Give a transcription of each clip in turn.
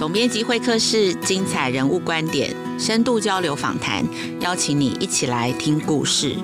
总编辑会客室，精彩人物观点，深度交流访谈，邀请你一起来听故事。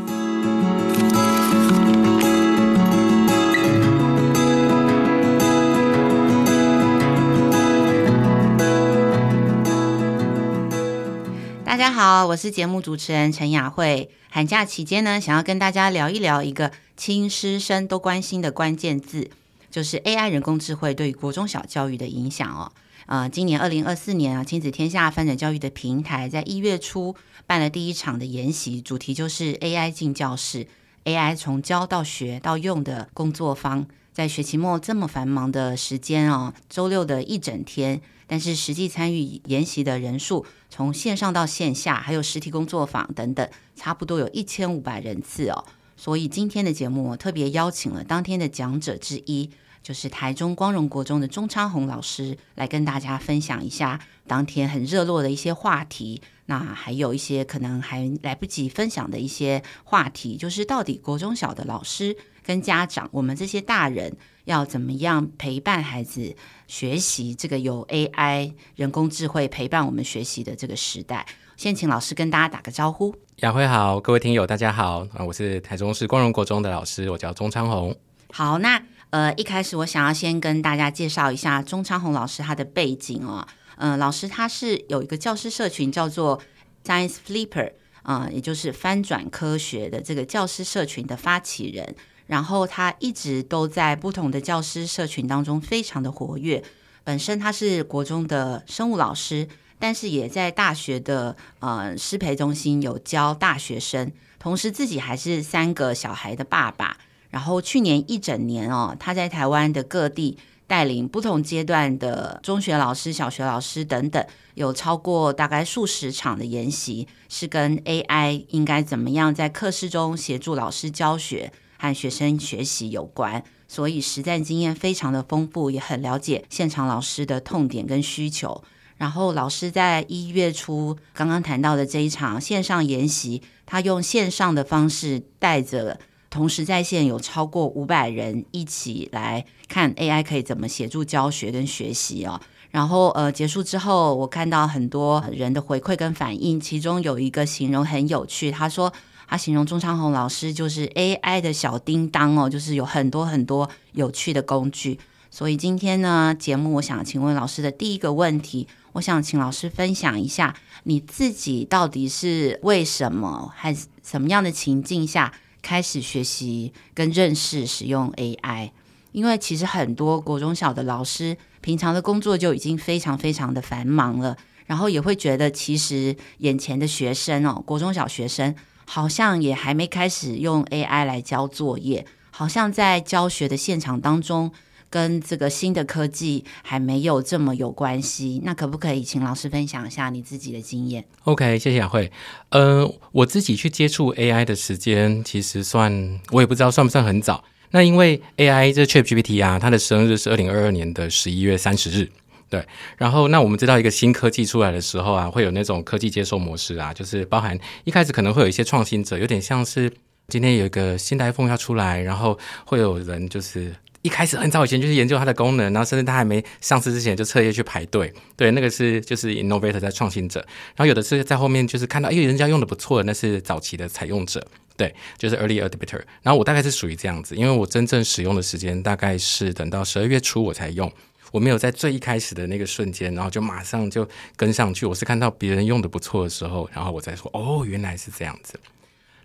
大家好，我是节目主持人陈雅慧。寒假期间呢，想要跟大家聊一聊一个亲师生都关心的关键字，就是 AI 人工智慧对于国中小教育的影响哦。呃，今年二零二四年啊，亲子天下翻转教育的平台在一月初办了第一场的研习，主题就是 AI 进教室，AI 从教到学到用的工作坊。在学期末这么繁忙的时间啊，周六的一整天，但是实际参与研习的人数，从线上到线下，还有实体工作坊等等，差不多有一千五百人次哦。所以今天的节目我特别邀请了当天的讲者之一。就是台中光荣国中的钟昌宏老师来跟大家分享一下当天很热络的一些话题，那还有一些可能还来不及分享的一些话题，就是到底国中小的老师跟家长，我们这些大人要怎么样陪伴孩子学习这个有 AI 人工智慧陪伴我们学习的这个时代。先请老师跟大家打个招呼。雅慧好，各位听友大家好啊，我是台中市光荣国中的老师，我叫钟昌宏。好，那。呃，一开始我想要先跟大家介绍一下钟昌宏老师他的背景哦。嗯、呃，老师他是有一个教师社群叫做 Science Flipper 啊、呃，也就是翻转科学的这个教师社群的发起人。然后他一直都在不同的教师社群当中非常的活跃。本身他是国中的生物老师，但是也在大学的呃师培中心有教大学生，同时自己还是三个小孩的爸爸。然后去年一整年哦，他在台湾的各地带领不同阶段的中学老师、小学老师等等，有超过大概数十场的研习，是跟 AI 应该怎么样在课室中协助老师教学和学生学习有关，所以实战经验非常的丰富，也很了解现场老师的痛点跟需求。然后老师在一月初刚刚谈到的这一场线上研习，他用线上的方式带着。同时在线有超过五百人一起来看 AI 可以怎么协助教学跟学习哦。然后呃结束之后，我看到很多人的回馈跟反应，其中有一个形容很有趣，他说他形容钟昌宏老师就是 AI 的小叮当哦，就是有很多很多有趣的工具。所以今天呢节目，我想请问老师的第一个问题，我想请老师分享一下你自己到底是为什么，还什么样的情境下，开始学习跟认识使用 AI，因为其实很多国中小的老师平常的工作就已经非常非常的繁忙了，然后也会觉得其实眼前的学生哦，国中小学生好像也还没开始用 AI 来交作业，好像在教学的现场当中。跟这个新的科技还没有这么有关系，那可不可以请老师分享一下你自己的经验？OK，谢谢雅慧。呃，我自己去接触 AI 的时间，其实算我也不知道算不算很早。那因为 AI 这 ChatGPT 啊，它的生日是二零二二年的十一月三十日，对。然后那我们知道一个新科技出来的时候啊，会有那种科技接受模式啊，就是包含一开始可能会有一些创新者，有点像是今天有一个新的 iPhone 要出来，然后会有人就是。一开始很早以前就是研究它的功能，然后甚至它还没上市之前就彻夜去排队。对，那个是就是 innovator 在创新者，然后有的是在后面就是看到，哎，人家用的不错，那是早期的采用者。对，就是 early adopter。然后我大概是属于这样子，因为我真正使用的时间大概是等到十二月初我才用，我没有在最一开始的那个瞬间，然后就马上就跟上去。我是看到别人用的不错的时候，然后我再说，哦，原来是这样子。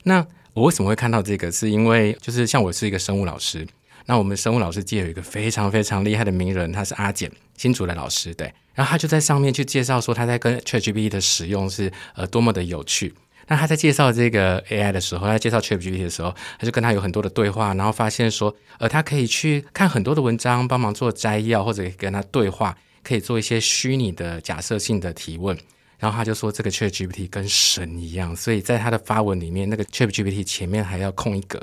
那我为什么会看到这个？是因为就是像我是一个生物老师。那我们生物老师界有一个非常非常厉害的名人，他是阿简新竹的老师，对。然后他就在上面去介绍说他在跟 ChatGPT 的使用是呃多么的有趣。那他在介绍这个 AI 的时候，他介绍 ChatGPT 的时候，他就跟他有很多的对话，然后发现说，呃，他可以去看很多的文章，帮忙做摘要，或者跟他对话，可以做一些虚拟的假设性的提问。然后他就说，这个 ChatGPT 跟神一样，所以在他的发文里面，那个 ChatGPT 前面还要空一格，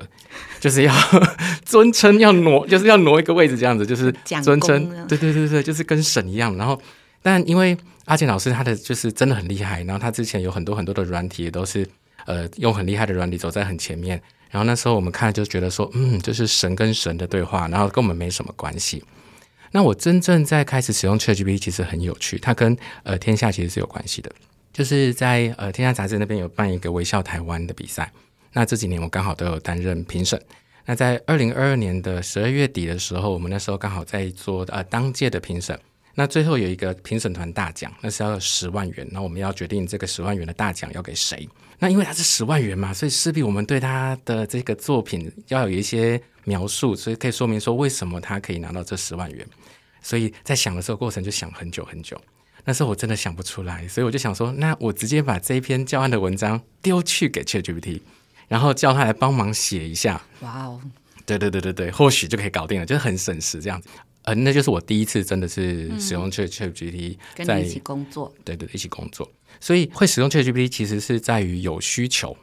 就是要 尊称，要挪，就是要挪一个位置，这样子就是尊称。对对对对，就是跟神一样。然后，但因为阿健老师他的就是真的很厉害，然后他之前有很多很多的软体也都是呃用很厉害的软体走在很前面。然后那时候我们看就觉得说，嗯，就是神跟神的对话，然后跟我们没什么关系。那我真正在开始使用 ChatGPT，其实很有趣，它跟呃天下其实是有关系的。就是在呃天下杂志那边有办一个微笑台湾的比赛，那这几年我刚好都有担任评审。那在二零二二年的十二月底的时候，我们那时候刚好在做呃当届的评审。那最后有一个评审团大奖，那是要十万元。那我们要决定这个十万元的大奖要给谁？那因为它是十万元嘛，所以势必我们对他的这个作品要有一些描述，所以可以说明说为什么他可以拿到这十万元。所以在想的时候，过程就想很久很久。那时候我真的想不出来，所以我就想说，那我直接把这一篇教案的文章丢去给 ChatGPT，然后叫他来帮忙写一下。哇哦，对对对对对，或许就可以搞定了，就是很省时这样子。呃，那就是我第一次真的是使用 ChatGPT，嗯、跟你一起工作，对对，一起工作。所以会使用 ChatGPT 其实是在于有需求，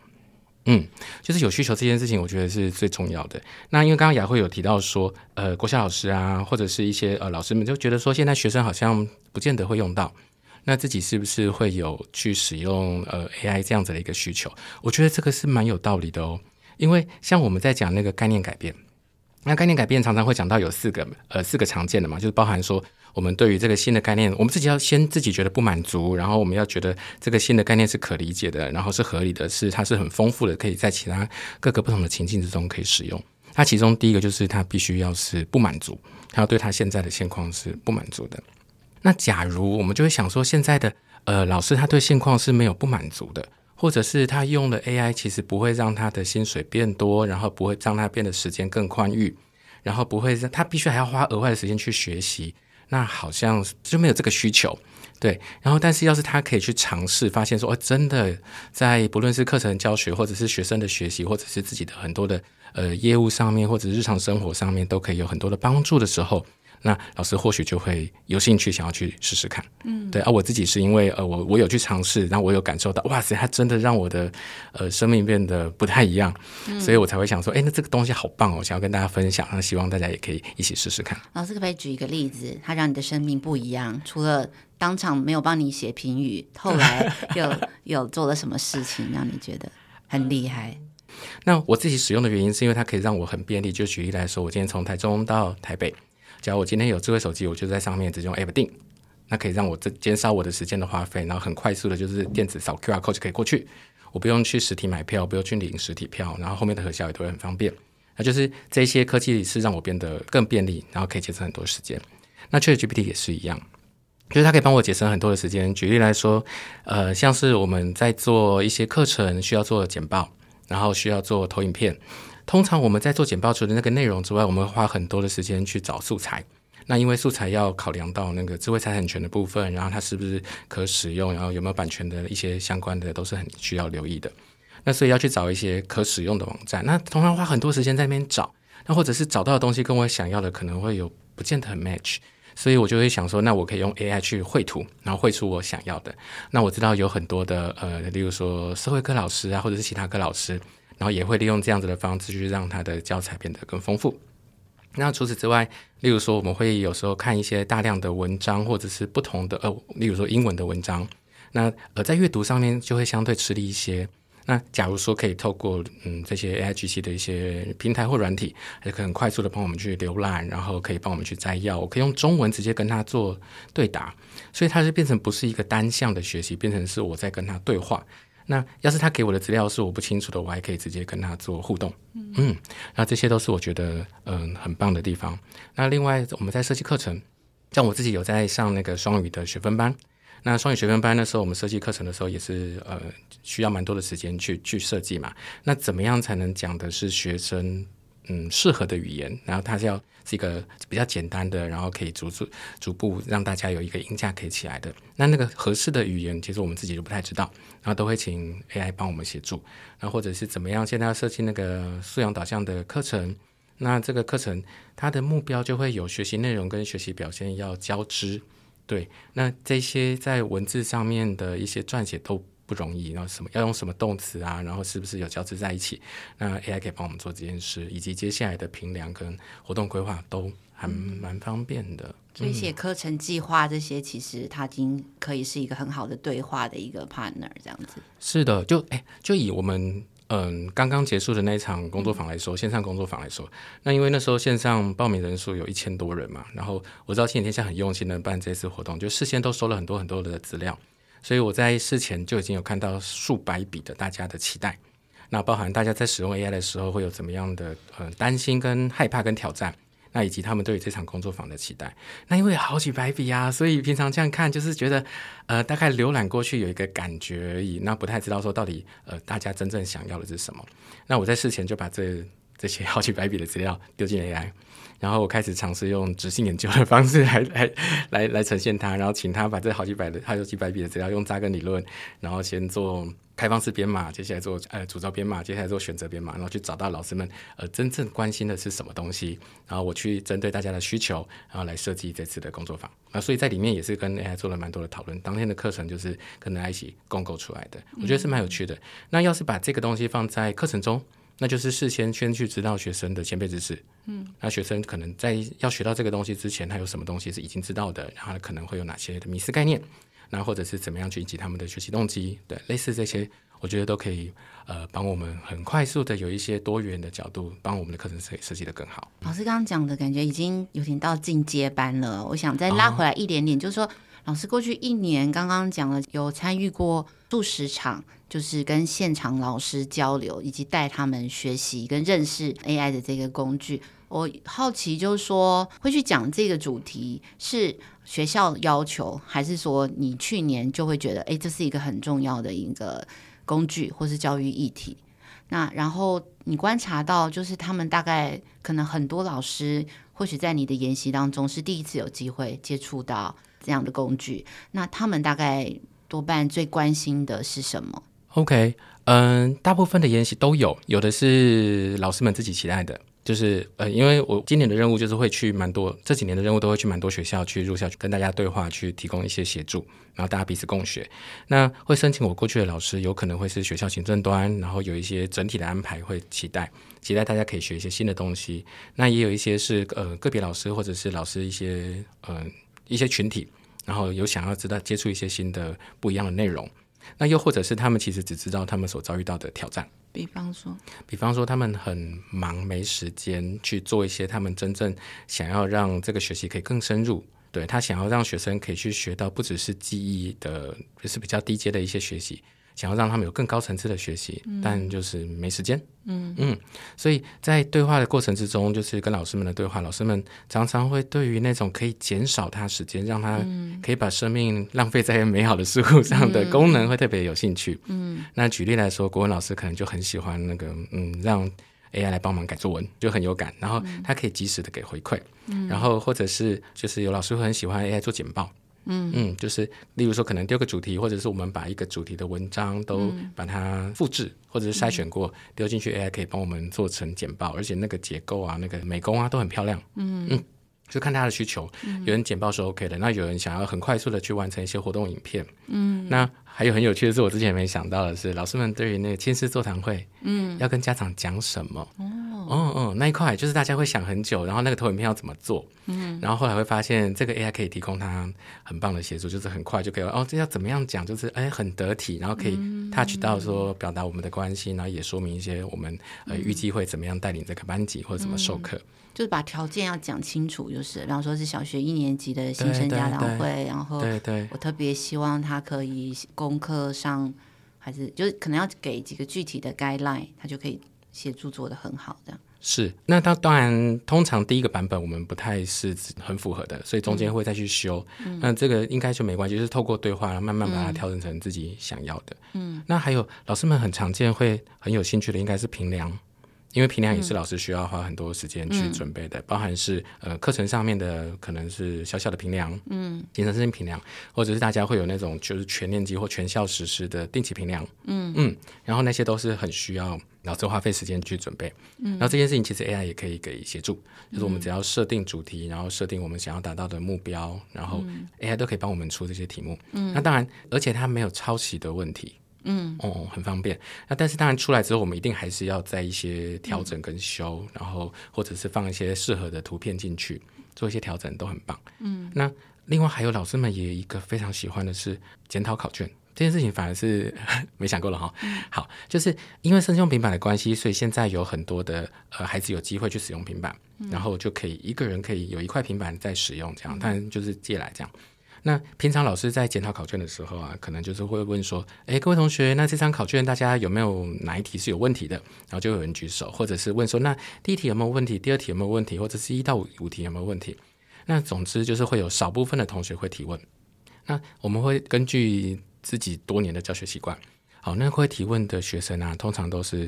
嗯，就是有需求这件事情，我觉得是最重要的。那因为刚刚雅慧有提到说，呃，国小老师啊，或者是一些呃老师们就觉得说，现在学生好像不见得会用到，那自己是不是会有去使用呃 AI 这样子的一个需求？我觉得这个是蛮有道理的哦，因为像我们在讲那个概念改变。那概念改变常常会讲到有四个，呃，四个常见的嘛，就是包含说我们对于这个新的概念，我们自己要先自己觉得不满足，然后我们要觉得这个新的概念是可理解的，然后是合理的，是它是很丰富的，可以在其他各个不同的情境之中可以使用。那其中第一个就是它必须要是不满足，它要对它现在的现况是不满足的。那假如我们就会想说，现在的呃老师他对现况是没有不满足的。或者是他用的 AI，其实不会让他的薪水变多，然后不会让他变得时间更宽裕，然后不会让他必须还要花额外的时间去学习，那好像就没有这个需求，对。然后，但是要是他可以去尝试，发现说，哦，真的在不论是课程教学，或者是学生的学习，或者是自己的很多的呃业务上面，或者日常生活上面，都可以有很多的帮助的时候。那老师或许就会有兴趣想要去试试看，嗯，对啊，我自己是因为呃，我我有去尝试，然后我有感受到，哇塞，它真的让我的呃生命变得不太一样，嗯，所以我才会想说，哎，那这个东西好棒哦，想要跟大家分享，那希望大家也可以一起试试看。老师可不可以举一个例子，它让你的生命不一样？除了当场没有帮你写评语，后来又 有，有做了什么事情让你觉得很厉害？那我自己使用的原因是因为它可以让我很便利。就举例来说，我今天从台中到台北。假如我今天有智慧手机，我就在上面直接用 App 订，那可以让我这减少我的时间的花费，然后很快速的，就是电子扫 QR code 就可以过去，我不用去实体买票，不用去领实体票，然后后面的核销也都会很方便。那就是这些科技是让我变得更便利，然后可以节省很多时间。那 ChatGPT 也是一样，就是它可以帮我节省很多的时间。举例来说，呃，像是我们在做一些课程需要做简报，然后需要做投影片。通常我们在做简报除了那个内容之外，我们会花很多的时间去找素材。那因为素材要考量到那个智慧财产权的部分，然后它是不是可使用，然后有没有版权的一些相关的，都是很需要留意的。那所以要去找一些可使用的网站。那通常花很多时间在那边找，那或者是找到的东西跟我想要的可能会有不见得很 match，所以我就会想说，那我可以用 AI 去绘图，然后绘出我想要的。那我知道有很多的呃，例如说社会科老师啊，或者是其他科老师。然后也会利用这样子的方式去让他的教材变得更丰富。那除此之外，例如说我们会有时候看一些大量的文章，或者是不同的呃，例如说英文的文章，那呃在阅读上面就会相对吃力一些。那假如说可以透过嗯这些 AIGC 的一些平台或软体，也可以很快速的帮我们去浏览，然后可以帮我们去摘要，我可以用中文直接跟他做对答，所以它就变成不是一个单向的学习，变成是我在跟他对话。那要是他给我的资料是我不清楚的，我还可以直接跟他做互动。嗯，那这些都是我觉得嗯、很棒的地方。那另外我们在设计课程，像我自己有在上那个双语的学分班。那双语学分班的时候，我们设计课程的时候也是呃需要蛮多的时间去去设计嘛。那怎么样才能讲的是学生嗯适合的语言？然后他是要是一个比较简单的，然后可以逐逐逐步让大家有一个音架可以起来的。那那个合适的语言，其实我们自己都不太知道。然后都会请 AI 帮我们协助，然后或者是怎么样？现在要设计那个素养导向的课程，那这个课程它的目标就会有学习内容跟学习表现要交织，对。那这些在文字上面的一些撰写都不容易，然后什么要用什么动词啊，然后是不是有交织在一起？那 AI 可以帮我们做这件事，以及接下来的评量跟活动规划都还蛮方便的。所以写课程计划这些，其实它已经可以是一个很好的对话的一个 partner，这样子。是的，就哎，就以我们嗯，刚刚结束的那一场工作坊来说，线上工作坊来说，那因为那时候线上报名人数有一千多人嘛，然后我知道亲子天下很用心的办这次活动，就事先都收了很多很多的资料，所以我在事前就已经有看到数百笔的大家的期待，那包含大家在使用 AI 的时候会有怎么样的呃担心跟害怕跟挑战。那以及他们对于这场工作坊的期待，那因为好几百笔啊，所以平常这样看就是觉得，呃，大概浏览过去有一个感觉而已，那不太知道说到底，呃，大家真正想要的是什么。那我在事前就把这这些好几百笔的资料丢进 AI，然后我开始尝试用质性研究的方式来来来来呈现它，然后请他把这好几百的好有几百笔的资料用扎根理论，然后先做。开放式编码，接下来做呃主轴编码，接下来做选择编码，然后去找到老师们呃真正关心的是什么东西，然后我去针对大家的需求，然后来设计这次的工作坊。那所以在里面也是跟 AI 做了蛮多的讨论。当天的课程就是跟 AI 一起共构出来的，我觉得是蛮有趣的。那要是把这个东西放在课程中，那就是事先先去知道学生的前辈知识。嗯，那学生可能在要学到这个东西之前，他有什么东西是已经知道的，然后可能会有哪些的迷思概念。那或者是怎么样去引起他们的学习动机？对，类似这些，我觉得都可以，呃，帮我们很快速的有一些多元的角度，帮我们的课程设设计的更好。老师刚刚讲的感觉已经有点到进阶班了，我想再拉回来一点点，哦、就是说，老师过去一年刚刚讲了有参与过数十场，就是跟现场老师交流，以及带他们学习跟认识 AI 的这个工具。我好奇，就是说会去讲这个主题是学校要求，还是说你去年就会觉得，哎，这是一个很重要的一个工具，或是教育议题？那然后你观察到，就是他们大概可能很多老师，或许在你的研习当中是第一次有机会接触到这样的工具，那他们大概多半最关心的是什么？OK，嗯，大部分的研习都有，有的是老师们自己期待的。就是呃，因为我今年的任务就是会去蛮多，这几年的任务都会去蛮多学校去入校去跟大家对话，去提供一些协助，然后大家彼此共学。那会申请我过去的老师，有可能会是学校行政端，然后有一些整体的安排会期待，期待大家可以学一些新的东西。那也有一些是呃个别老师或者是老师一些呃一些群体，然后有想要知道接触一些新的不一样的内容。那又或者是他们其实只知道他们所遭遇到的挑战。比方说，比方说，他们很忙，没时间去做一些他们真正想要让这个学习可以更深入。对，他想要让学生可以去学到不只是记忆的，就是比较低阶的一些学习。想要让他们有更高层次的学习，嗯、但就是没时间。嗯嗯，所以在对话的过程之中，就是跟老师们的对话，老师们常常会对于那种可以减少他时间，让他可以把生命浪费在美好的事物上的功能，会特别有兴趣。嗯，那举例来说，国文老师可能就很喜欢那个，嗯，让 AI 来帮忙改作文，就很有感，然后他可以及时的给回馈。嗯，然后或者是就是有老师会很喜欢 AI 做简报。嗯嗯，就是例如说，可能丢个主题，或者是我们把一个主题的文章都把它复制，或者是筛选过丢进去，AI 可以帮我们做成简报，而且那个结构啊、那个美工啊都很漂亮。嗯嗯，就看他的需求，有人简报是 OK 的，那有人想要很快速的去完成一些活动影片。嗯，那还有很有趣的是，我之前也没想到的是，老师们对于那个亲师座谈会，嗯，要跟家长讲什么？哦哦，那一块就是大家会想很久，然后那个投影片要怎么做？嗯，然后后来会发现这个 AI 可以提供他很棒的协助，就是很快就可以哦，这要怎么样讲？就是哎，很得体，然后可以 touch 到说表达我们的关系，然后也说明一些我们呃预计会怎么样带领这个班级或者怎么授课，就是把条件要讲清楚，就是比方说是小学一年级的新生家长会，然后对对，我特别希望他可以功课上还是就是可能要给几个具体的 guideline，他就可以。协助做的很好，这样是。那他当然，通常第一个版本我们不太是很符合的，所以中间会再去修。嗯、那这个应该就没关系，就是透过对话，慢慢把它调整成自己想要的。嗯。那还有老师们很常见会很有兴趣的，应该是评量。因为评量也是老师需要花很多时间去准备的，嗯、包含是呃课程上面的可能是小小的评量，嗯，行程性评量，或者是大家会有那种就是全年级或全校实施的定期评量，嗯。嗯，然后那些都是很需要老师花费时间去准备，嗯，然后这件事情其实 AI 也可以给协助，就是我们只要设定主题，然后设定我们想要达到的目标，然后 AI 都可以帮我们出这些题目，嗯，那当然，而且它没有抄袭的问题。嗯哦，很方便。那但是当然出来之后，我们一定还是要在一些调整跟修，嗯、然后或者是放一些适合的图片进去，做一些调整都很棒。嗯，那另外还有老师们也一个非常喜欢的是检讨考卷这件事情反而是 没想过了哈。好，就是因为生用平板的关系，所以现在有很多的呃孩子有机会去使用平板，然后就可以一个人可以有一块平板在使用，这样，当然就是借来这样。那平常老师在检讨考卷的时候啊，可能就是会问说：“诶，各位同学，那这张考卷大家有没有哪一题是有问题的？”然后就有人举手，或者是问说：“那第一题有没有问题？第二题有没有问题？或者是一到五题有没有问题？”那总之就是会有少部分的同学会提问。那我们会根据自己多年的教学习惯，好，那会提问的学生啊，通常都是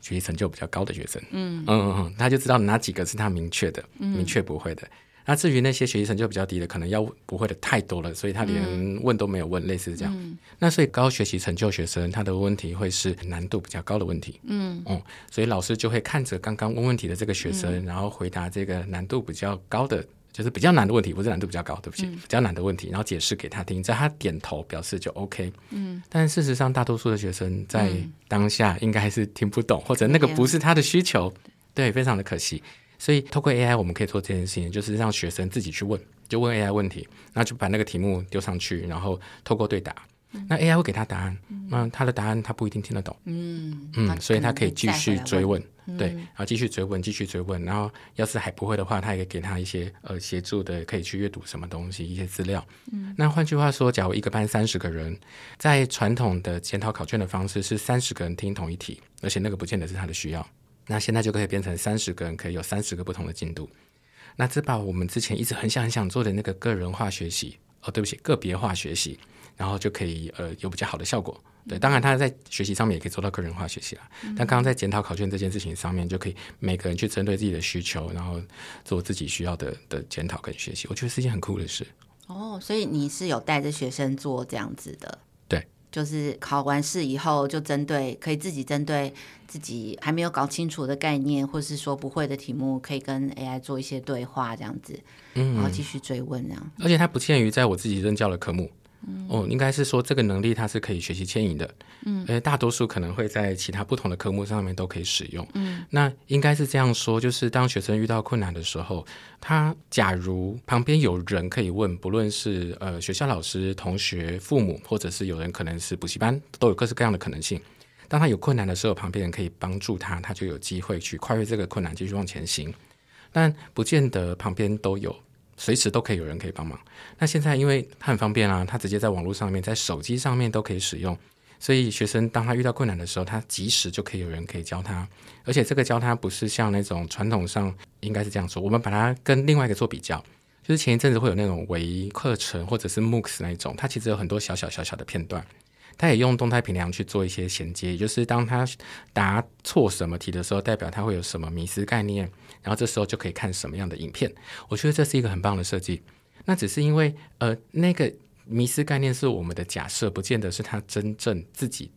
学习成就比较高的学生。嗯嗯嗯，他就知道哪几个是他明确的，明确不会的。那至于那些学习成就比较低的，可能要不会的太多了，所以他连问都没有问，嗯、类似这样。嗯、那所以高学习成就学生，他的问题会是难度比较高的问题。嗯，嗯，所以老师就会看着刚刚问问题的这个学生，嗯、然后回答这个难度比较高的，就是比较难的问题，不是难度比较高，对不起，嗯、比较难的问题，然后解释给他听，在他点头表示就 OK。嗯，但事实上，大多数的学生在当下应该还是听不懂，或者那个不是他的需求，对，非常的可惜。所以，透过 AI，我们可以做这件事情，就是让学生自己去问，就问 AI 问题，然后就把那个题目丢上去，然后透过对答，嗯、那 AI 会给他答案，那、嗯、他的答案他不一定听得懂，嗯嗯，所以他可以继续追问，问对，然后继续追问，继续追问，然后要是还不会的话，他也给他一些呃协助的，可以去阅读什么东西，一些资料。嗯，那换句话说，假如一个班三十个人，在传统的检讨考卷的方式是三十个人听同一题，而且那个不见得是他的需要。那现在就可以变成三十个人可以有三十个不同的进度，那这把我们之前一直很想很想做的那个个人化学习，哦，对不起，个别化学习，然后就可以呃有比较好的效果。对，当然他在学习上面也可以做到个人化学习啦。嗯、但刚刚在检讨考卷这件事情上面，就可以每个人去针对自己的需求，然后做自己需要的的检讨跟学习。我觉得是一件很酷的事。哦，所以你是有带着学生做这样子的。就是考完试以后，就针对可以自己针对自己还没有搞清楚的概念，或是说不会的题目，可以跟 AI 做一些对话，这样子，嗯，然后继续追问这样。而且它不限于在我自己任教的科目。嗯、哦，应该是说这个能力它是可以学习迁移的，嗯，而且大多数可能会在其他不同的科目上面都可以使用，嗯，那应该是这样说，就是当学生遇到困难的时候，他假如旁边有人可以问，不论是呃学校老师、同学、父母，或者是有人可能是补习班，都有各式各样的可能性。当他有困难的时候，旁边人可以帮助他，他就有机会去跨越这个困难，继续往前行。但不见得旁边都有。随时都可以有人可以帮忙。那现在因为它很方便啊，他直接在网络上面，在手机上面都可以使用，所以学生当他遇到困难的时候，他即时就可以有人可以教他。而且这个教他不是像那种传统上应该是这样说，我们把它跟另外一个做比较，就是前一阵子会有那种微课程或者是 MOOCs 那种，它其实有很多小小小小的片段。他也用动态评量去做一些衔接，也就是当他答错什么题的时候，代表他会有什么迷失概念，然后这时候就可以看什么样的影片。我觉得这是一个很棒的设计。那只是因为呃，那个迷失概念是我们的假设，不见得是他真正自己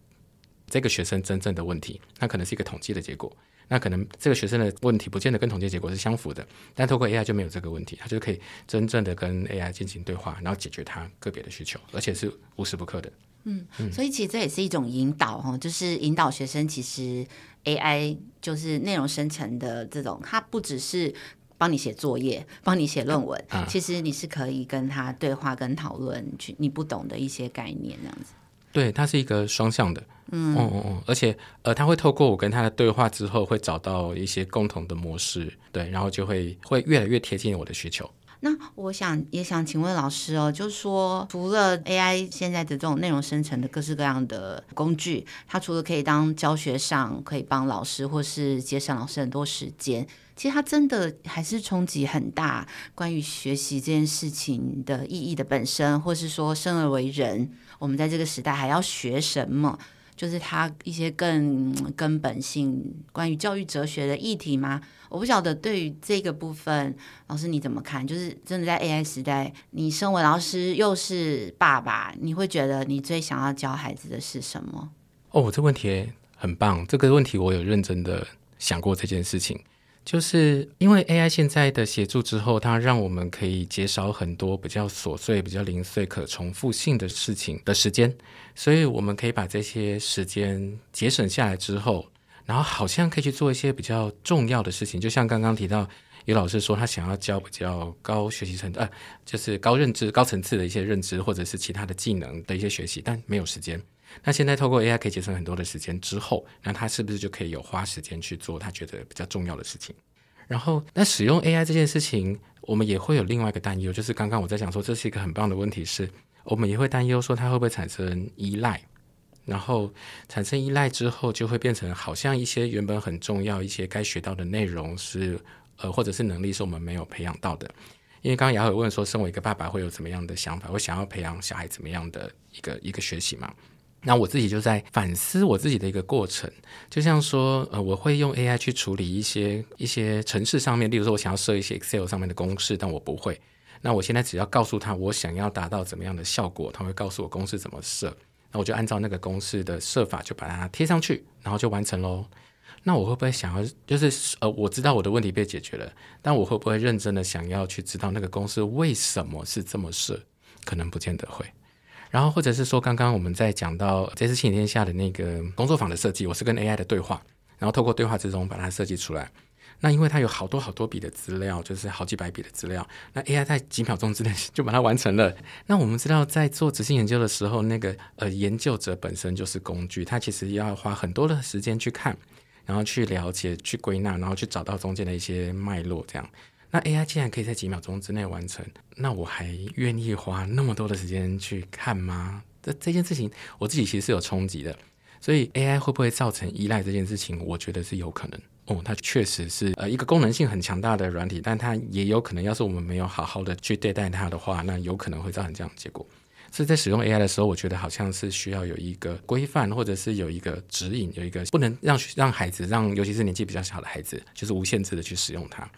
这个学生真正的问题，那可能是一个统计的结果。那可能这个学生的问题不见得跟统计结果是相符的，但透过 AI 就没有这个问题，他就可以真正的跟 AI 进行对话，然后解决他个别的需求，而且是无时不刻的。嗯，所以其实这也是一种引导哈，就是引导学生。其实 AI 就是内容生成的这种，它不只是帮你写作业、帮你写论文，啊、其实你是可以跟他对话、跟讨论，去你不懂的一些概念这样子。对，它是一个双向的，嗯嗯嗯，而且呃，他会透过我跟他的对话之后，会找到一些共同的模式，对，然后就会会越来越贴近我的需求。那我想也想请问老师哦，就是说，除了 AI 现在的这种内容生成的各式各样的工具，它除了可以当教学上可以帮老师或是节省老师很多时间，其实它真的还是冲击很大。关于学习这件事情的意义的本身，或是说生而为人，我们在这个时代还要学什么？就是他一些更根本性关于教育哲学的议题吗？我不晓得对于这个部分，老师你怎么看？就是真的在 AI 时代，你身为老师又是爸爸，你会觉得你最想要教孩子的是什么？哦，这问题很棒。这个问题我有认真的想过这件事情。就是因为 AI 现在的协助之后，它让我们可以减少很多比较琐碎、比较零碎、可重复性的事情的时间，所以我们可以把这些时间节省下来之后，然后好像可以去做一些比较重要的事情。就像刚刚提到，有老师说他想要教比较高学习层呃，就是高认知、高层次的一些认知，或者是其他的技能的一些学习，但没有时间。那现在透过 AI 可以节省很多的时间之后，那他是不是就可以有花时间去做他觉得比较重要的事情？然后，那使用 AI 这件事情，我们也会有另外一个担忧，就是刚刚我在讲说，这是一个很棒的问题是，我们也会担忧说它会不会产生依赖。然后产生依赖之后，就会变成好像一些原本很重要、一些该学到的内容是呃，或者是能力是我们没有培养到的。因为刚刚雅伟问说，身为一个爸爸会有怎么样的想法？会想要培养小孩怎么样的一个一个学习嘛？那我自己就在反思我自己的一个过程，就像说呃，我会用 AI 去处理一些一些程式上面，例如说我想要设一些 Excel 上面的公式，但我不会。那我现在只要告诉他我想要达到怎么样的效果，他会告诉我公式怎么设。那我就按照那个公式的设法，就把它贴上去，然后就完成喽。那我会不会想要，就是呃，我知道我的问题被解决了，但我会不会认真的想要去知道那个公式为什么是这么设？可能不见得会。然后或者是说，刚刚我们在讲到这次新天下的那个工作坊的设计，我是跟 AI 的对话，然后透过对话之中把它设计出来。那因为它有好多好多笔的资料，就是好几百笔的资料，那 AI 在几秒钟之内就把它完成了。那我们知道，在做质性研究的时候，那个呃研究者本身就是工具，他其实要花很多的时间去看，然后去了解、去归纳，然后去找到中间的一些脉络。这样，那 AI 既然可以在几秒钟之内完成，那我还愿意花那么多的时间去看吗？这这件事情，我自己其实是有冲击的。所以 AI 会不会造成依赖这件事情，我觉得是有可能。哦，它确实是呃一个功能性很强大的软体，但它也有可能，要是我们没有好好的去对待它的话，那有可能会造成这样的结果。所以在使用 AI 的时候，我觉得好像是需要有一个规范，或者是有一个指引，有一个不能让让孩子，让尤其是年纪比较小的孩子，就是无限制的去使用它。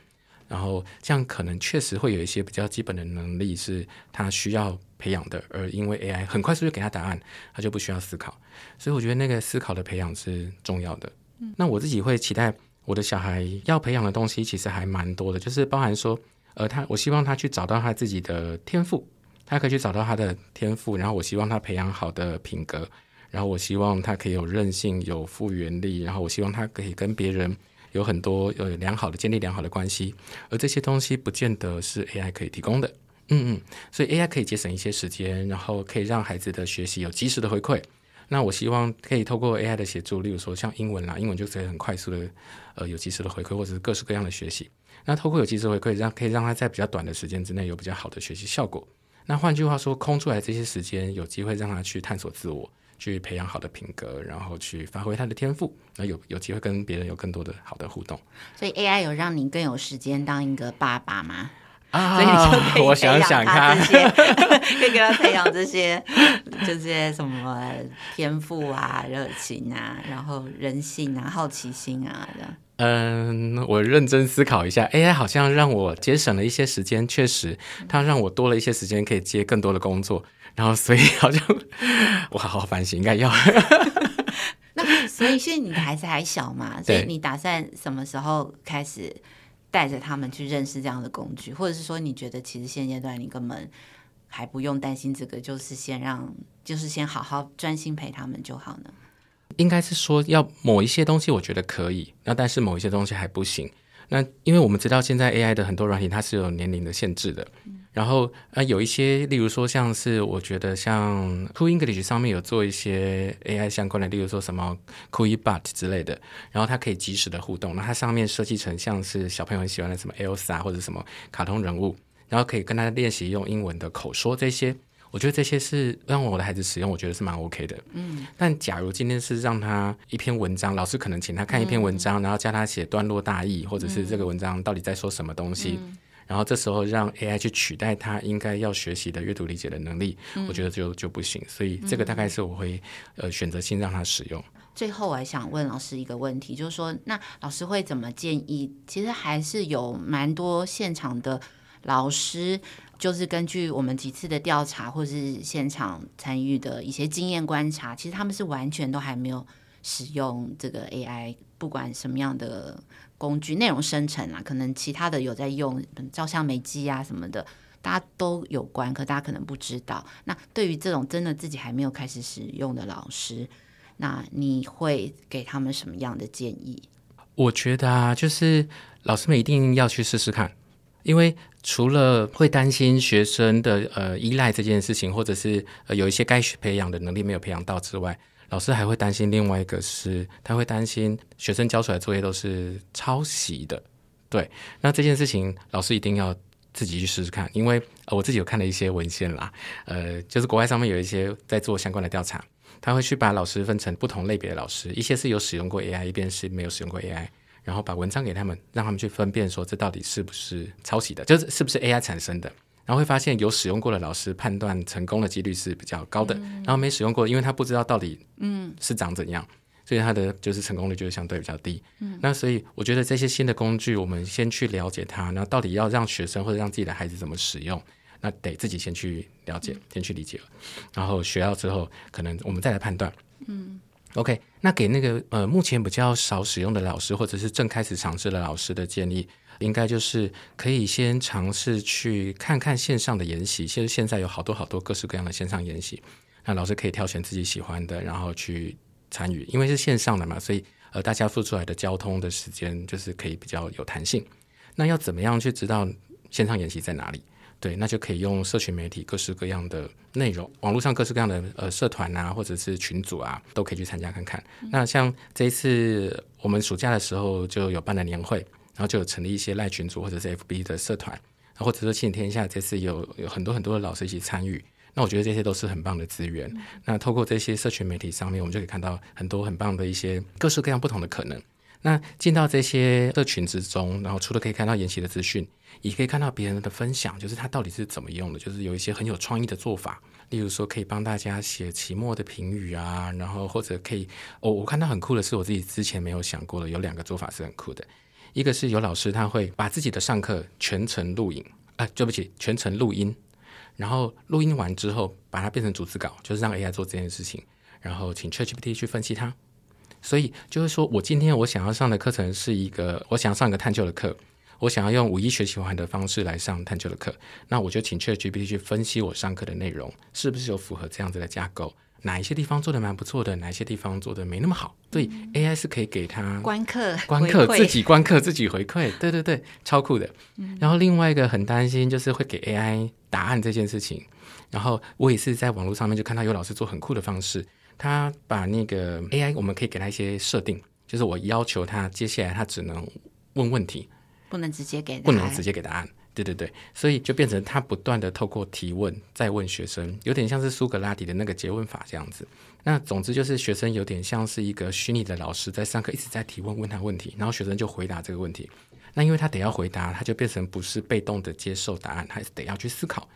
然后这样可能确实会有一些比较基本的能力是他需要培养的，而因为 AI 很快速就给他答案，他就不需要思考。所以我觉得那个思考的培养是重要的。那我自己会期待。我的小孩要培养的东西其实还蛮多的，就是包含说，呃，他我希望他去找到他自己的天赋，他可以去找到他的天赋，然后我希望他培养好的品格，然后我希望他可以有韧性、有复原力，然后我希望他可以跟别人有很多有良好的建立良好的关系，而这些东西不见得是 AI 可以提供的，嗯嗯，所以 AI 可以节省一些时间，然后可以让孩子的学习有及时的回馈。那我希望可以透过 AI 的协助，例如说像英文啦，英文就可以很快速的，呃，有及时的回馈，或者是各式各样的学习。那透过有及时回馈，让可以让他在比较短的时间之内有比较好的学习效果。那换句话说，空出来这些时间，有机会让他去探索自我，去培养好的品格，然后去发挥他的天赋，那有有机会跟别人有更多的好的互动。所以 AI 有让你更有时间当一个爸爸吗？啊，所以你就可以 我想想看，可以给他培养这些，这些什么天赋啊、热情啊，然后人性啊、好奇心啊。嗯，我认真思考一下，AI 好像让我节省了一些时间，确实，它让我多了一些时间可以接更多的工作，然后所以好像我好好反省，应该要。那所以现在你的孩子还小嘛，所以你打算什么时候开始？带着他们去认识这样的工具，或者是说，你觉得其实现阶段你根本还不用担心这个，就是先让，就是先好好专心陪他们就好呢？应该是说，要某一些东西，我觉得可以，那但是某一些东西还不行。那因为我们知道现在 AI 的很多软体它是有年龄的限制的，然后呃有一些，例如说像是我觉得像 Cool English 上面有做一些 AI 相关的，例如说什么 Cooibot 之类的，然后它可以即时的互动，那它上面设计成像是小朋友很喜欢的什么 Elsa 或者什么卡通人物，然后可以跟他练习用英文的口说这些。我觉得这些是让我的孩子使用，我觉得是蛮 OK 的。嗯，但假如今天是让他一篇文章，老师可能请他看一篇文章，嗯、然后教他写段落大意，或者是这个文章到底在说什么东西，嗯、然后这时候让 AI 去取代他应该要学习的阅读理解的能力，嗯、我觉得就就不行。所以这个大概是我会呃选择性让他使用。最后，我还想问老师一个问题，就是说，那老师会怎么建议？其实还是有蛮多现场的老师。就是根据我们几次的调查，或是现场参与的一些经验观察，其实他们是完全都还没有使用这个 AI，不管什么样的工具，内容生成啊，可能其他的有在用照相美机啊什么的，大家都有关，可大家可能不知道。那对于这种真的自己还没有开始使用的老师，那你会给他们什么样的建议？我觉得啊，就是老师们一定要去试试看，因为除了会担心学生的呃依赖这件事情，或者是呃有一些该培养的能力没有培养到之外，老师还会担心另外一个是，他会担心学生交出来的作业都是抄袭的。对，那这件事情老师一定要自己去试试看，因为呃我自己有看了一些文献啦，呃，就是国外上面有一些在做相关的调查。他会去把老师分成不同类别的老师，一些是有使用过 AI，一边是没有使用过 AI，然后把文章给他们，让他们去分辨说这到底是不是抄袭的，就是是不是 AI 产生的。然后会发现有使用过的老师判断成功的几率是比较高的，嗯、然后没使用过，因为他不知道到底嗯是长怎样，嗯、所以他的就是成功率就是相对比较低。嗯，那所以我觉得这些新的工具，我们先去了解它，那到底要让学生或者让自己的孩子怎么使用。那得自己先去了解，先去理解，然后学到之后，可能我们再来判断。嗯，OK。那给那个呃目前比较少使用的老师，或者是正开始尝试的老师的建议，应该就是可以先尝试去看看线上的研习。其实现在有好多好多各式各样的线上研习，那老师可以挑选自己喜欢的，然后去参与。因为是线上的嘛，所以呃大家付出来的交通的时间就是可以比较有弹性。那要怎么样去知道线上研习在哪里？对，那就可以用社群媒体各式各样的内容，网络上各式各样的呃社团啊，或者是群组啊，都可以去参加看看。嗯、那像这一次我们暑假的时候就有办了年会，然后就有成立一些赖群组或者是 FB 的社团，或者说亲子天下这次有有很多很多的老师一起参与。那我觉得这些都是很棒的资源。嗯、那透过这些社群媒体上面，我们就可以看到很多很棒的一些各式各样不同的可能。那进到这些社群之中，然后除了可以看到研习的资讯，也可以看到别人的分享，就是他到底是怎么用的，就是有一些很有创意的做法，例如说可以帮大家写期末的评语啊，然后或者可以，哦，我看到很酷的是我自己之前没有想过的，有两个做法是很酷的，一个是有老师他会把自己的上课全程录影，啊，对不起，全程录音，然后录音完之后把它变成逐字稿，就是让 AI 做这件事情，然后请 ChatGPT 去分析它。所以就是说，我今天我想要上的课程是一个，我想要上一个探究的课，我想要用五一学习环的方式来上探究的课，那我就请 ChatGPT 去分析我上课的内容是不是有符合这样子的架构，哪一些地方做的蛮不错的，哪一些地方做的没那么好。对、嗯、AI 是可以给他观课，观课自己观课自己回馈，对对对，超酷的。嗯、然后另外一个很担心就是会给 AI 答案这件事情，然后我也是在网络上面就看到有老师做很酷的方式。他把那个 AI，我们可以给他一些设定，就是我要求他接下来他只能问问题，不能直接给，不能直接给答案。对对对，所以就变成他不断的透过提问再问学生，有点像是苏格拉底的那个诘问法这样子。那总之就是学生有点像是一个虚拟的老师在上课一直在提问，问他问题，然后学生就回答这个问题。那因为他得要回答，他就变成不是被动的接受答案，他还是得要去思考。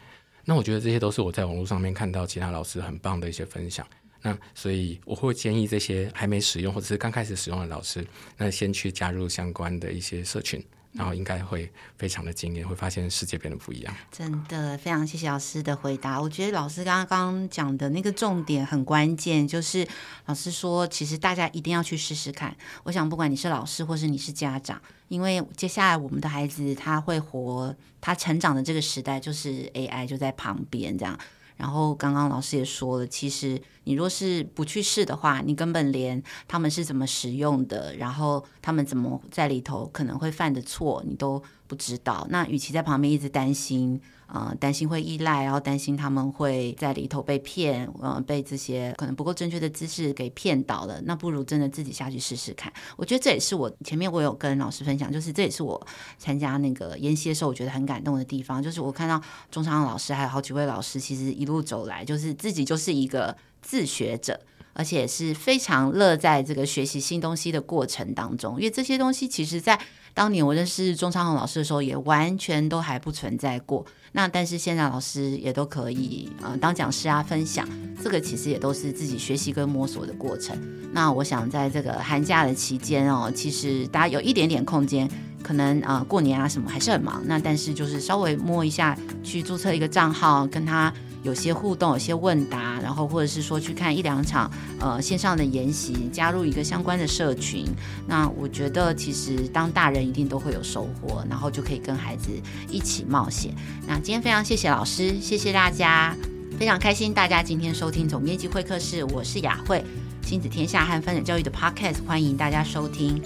那我觉得这些都是我在网络上面看到其他老师很棒的一些分享。那所以我会建议这些还没使用或者是刚开始使用的老师，那先去加入相关的一些社群，然后应该会非常的惊艳，会发现世界变得不一样。真的，非常谢谢老师的回答。我觉得老师刚刚讲的那个重点很关键，就是老师说，其实大家一定要去试试看。我想，不管你是老师或是你是家长，因为接下来我们的孩子他会活，他成长的这个时代就是 AI 就在旁边这样。然后刚刚老师也说了，其实你若是不去试的话，你根本连他们是怎么使用的，然后他们怎么在里头可能会犯的错，你都不知道。那与其在旁边一直担心。呃，担心会依赖，然后担心他们会在里头被骗，呃，被这些可能不够正确的知识给骗倒了。那不如真的自己下去试试看。我觉得这也是我前面我有跟老师分享，就是这也是我参加那个研习的时候，我觉得很感动的地方。就是我看到钟长老师还有好几位老师，其实一路走来，就是自己就是一个自学者，而且是非常乐在这个学习新东西的过程当中。因为这些东西其实在当年我认识钟昌宏老师的时候，也完全都还不存在过。那但是现在老师也都可以呃当讲师啊分享，这个其实也都是自己学习跟摸索的过程。那我想在这个寒假的期间哦，其实大家有一点点空间，可能啊、过年啊什么还是很忙。那但是就是稍微摸一下，去注册一个账号，跟他。有些互动，有些问答，然后或者是说去看一两场呃线上的研习，加入一个相关的社群。那我觉得其实当大人一定都会有收获，然后就可以跟孩子一起冒险。那今天非常谢谢老师，谢谢大家，非常开心大家今天收听总编辑会客室，我是雅慧，亲子天下和翻转教育的 Podcast，欢迎大家收听。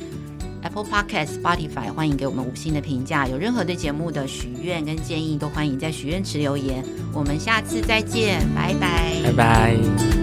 Apple Podcast、Spotify，欢迎给我们五星的评价。有任何对节目的许愿跟建议，都欢迎在许愿池留言。我们下次再见，拜拜，拜拜。